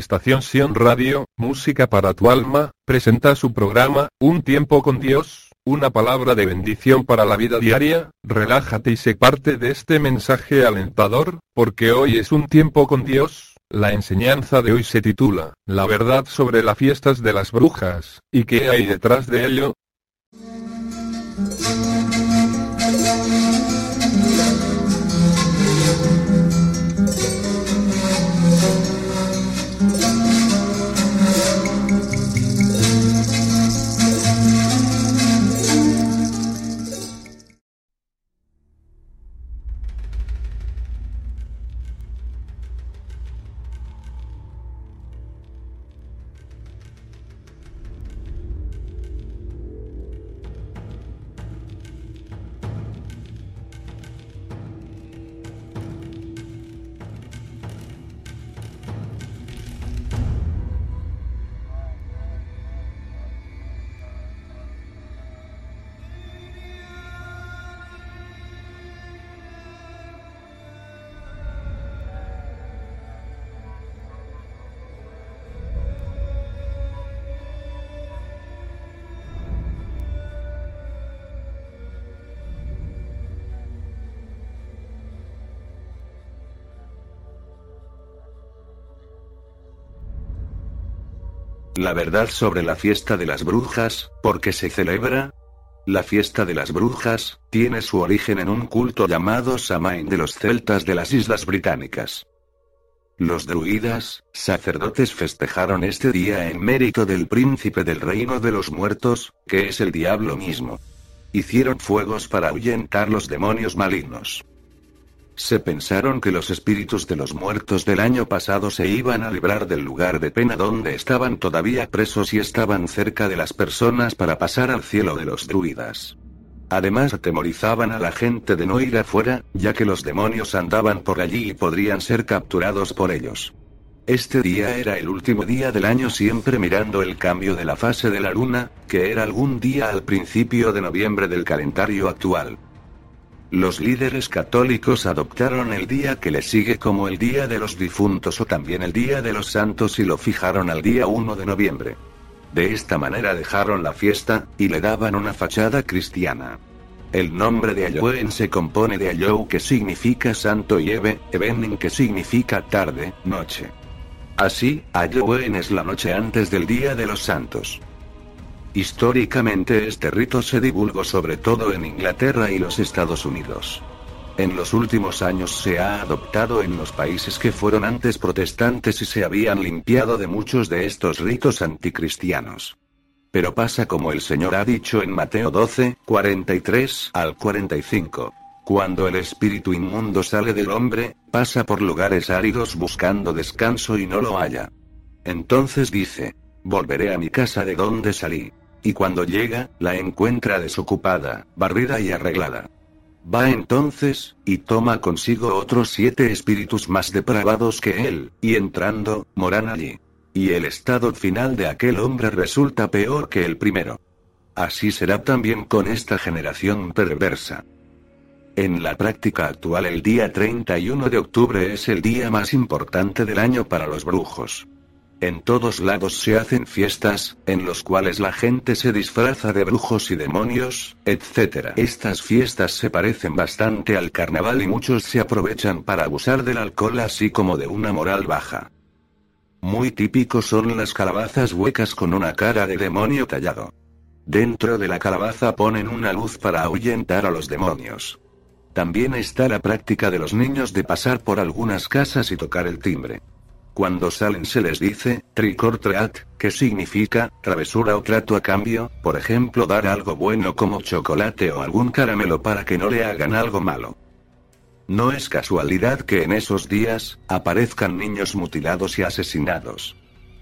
Estación Sion Radio, Música para tu alma, presenta su programa, Un tiempo con Dios, una palabra de bendición para la vida diaria, relájate y sé parte de este mensaje alentador, porque hoy es un tiempo con Dios, la enseñanza de hoy se titula, La verdad sobre las fiestas de las brujas, y qué hay detrás de ello, La verdad sobre la fiesta de las brujas, ¿por qué se celebra? La fiesta de las brujas, tiene su origen en un culto llamado Samain de los celtas de las Islas Británicas. Los druidas, sacerdotes festejaron este día en mérito del príncipe del reino de los muertos, que es el diablo mismo. Hicieron fuegos para ahuyentar los demonios malignos. Se pensaron que los espíritus de los muertos del año pasado se iban a librar del lugar de pena donde estaban todavía presos y estaban cerca de las personas para pasar al cielo de los druidas. Además atemorizaban a la gente de no ir afuera, ya que los demonios andaban por allí y podrían ser capturados por ellos. Este día era el último día del año siempre mirando el cambio de la fase de la luna, que era algún día al principio de noviembre del calendario actual. Los líderes católicos adoptaron el día que le sigue como el Día de los Difuntos o también el Día de los Santos y lo fijaron al día 1 de noviembre. De esta manera dejaron la fiesta, y le daban una fachada cristiana. El nombre de Halloween se compone de Hallow que significa santo y Eve, Evening que significa tarde, noche. Así, Halloween es la noche antes del Día de los Santos. Históricamente este rito se divulgó sobre todo en Inglaterra y los Estados Unidos. En los últimos años se ha adoptado en los países que fueron antes protestantes y se habían limpiado de muchos de estos ritos anticristianos. Pero pasa como el Señor ha dicho en Mateo 12, 43 al 45. Cuando el espíritu inmundo sale del hombre, pasa por lugares áridos buscando descanso y no lo halla. Entonces dice, volveré a mi casa de donde salí. Y cuando llega, la encuentra desocupada, barrida y arreglada. Va entonces, y toma consigo otros siete espíritus más depravados que él, y entrando, moran allí. Y el estado final de aquel hombre resulta peor que el primero. Así será también con esta generación perversa. En la práctica actual el día 31 de octubre es el día más importante del año para los brujos. En todos lados se hacen fiestas, en los cuales la gente se disfraza de brujos y demonios, etc. Estas fiestas se parecen bastante al carnaval y muchos se aprovechan para abusar del alcohol así como de una moral baja. Muy típicos son las calabazas huecas con una cara de demonio tallado. Dentro de la calabaza ponen una luz para ahuyentar a los demonios. También está la práctica de los niños de pasar por algunas casas y tocar el timbre. Cuando salen se les dice, trick or que significa, travesura o trato a cambio, por ejemplo dar algo bueno como chocolate o algún caramelo para que no le hagan algo malo. No es casualidad que en esos días, aparezcan niños mutilados y asesinados.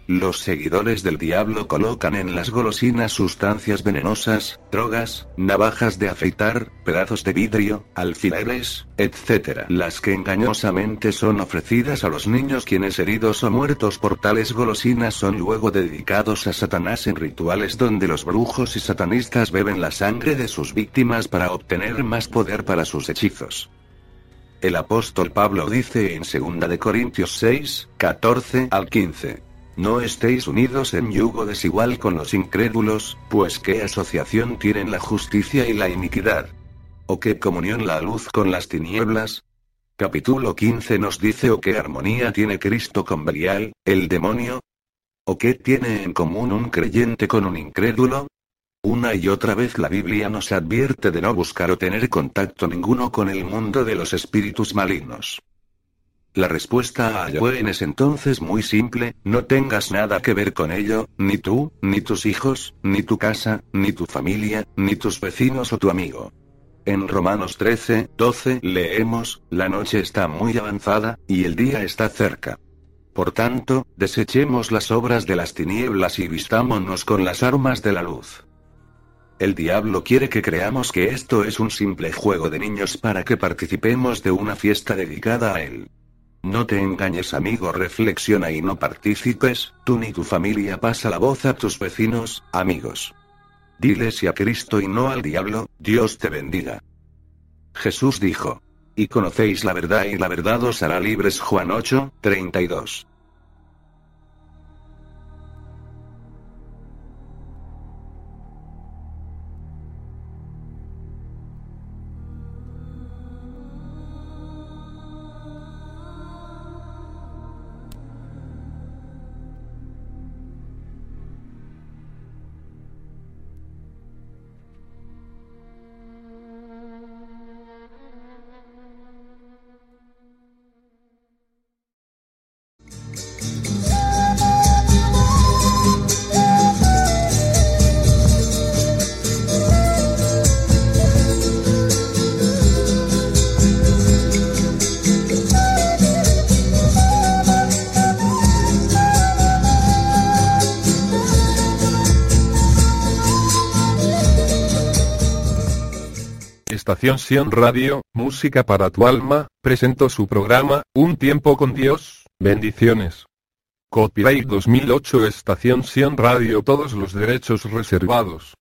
Los seguidores del diablo colocan en las golosinas sustancias venenosas, drogas, navajas de afeitar, pedazos de vidrio, alfileres, etc. Las que engañosamente son ofrecidas a los niños quienes heridos o muertos por tales golosinas son luego dedicados a Satanás en rituales donde los brujos y satanistas beben la sangre de sus víctimas para obtener más poder para sus hechizos. El apóstol Pablo dice en 2 de Corintios 6, 14 al 15. No estéis unidos en yugo desigual con los incrédulos, pues qué asociación tienen la justicia y la iniquidad. ¿O qué comunión la luz con las tinieblas? Capítulo 15 nos dice o qué armonía tiene Cristo con Belial, el demonio. ¿O qué tiene en común un creyente con un incrédulo? Una y otra vez la Biblia nos advierte de no buscar o tener contacto ninguno con el mundo de los espíritus malignos. La respuesta a Yahweh es entonces muy simple, no tengas nada que ver con ello, ni tú, ni tus hijos, ni tu casa, ni tu familia, ni tus vecinos o tu amigo. En Romanos 13, 12 leemos, la noche está muy avanzada, y el día está cerca. Por tanto, desechemos las obras de las tinieblas y vistámonos con las armas de la luz. El diablo quiere que creamos que esto es un simple juego de niños para que participemos de una fiesta dedicada a él. No te engañes amigo, reflexiona y no participes, tú ni tu familia pasa la voz a tus vecinos, amigos. Diles y a Cristo y no al diablo, Dios te bendiga. Jesús dijo. Y conocéis la verdad y la verdad os hará libres Juan 8, 32. Estación Sion Radio, música para tu alma, presentó su programa, Un tiempo con Dios, bendiciones. Copyright 2008 Estación Sion Radio Todos los derechos reservados.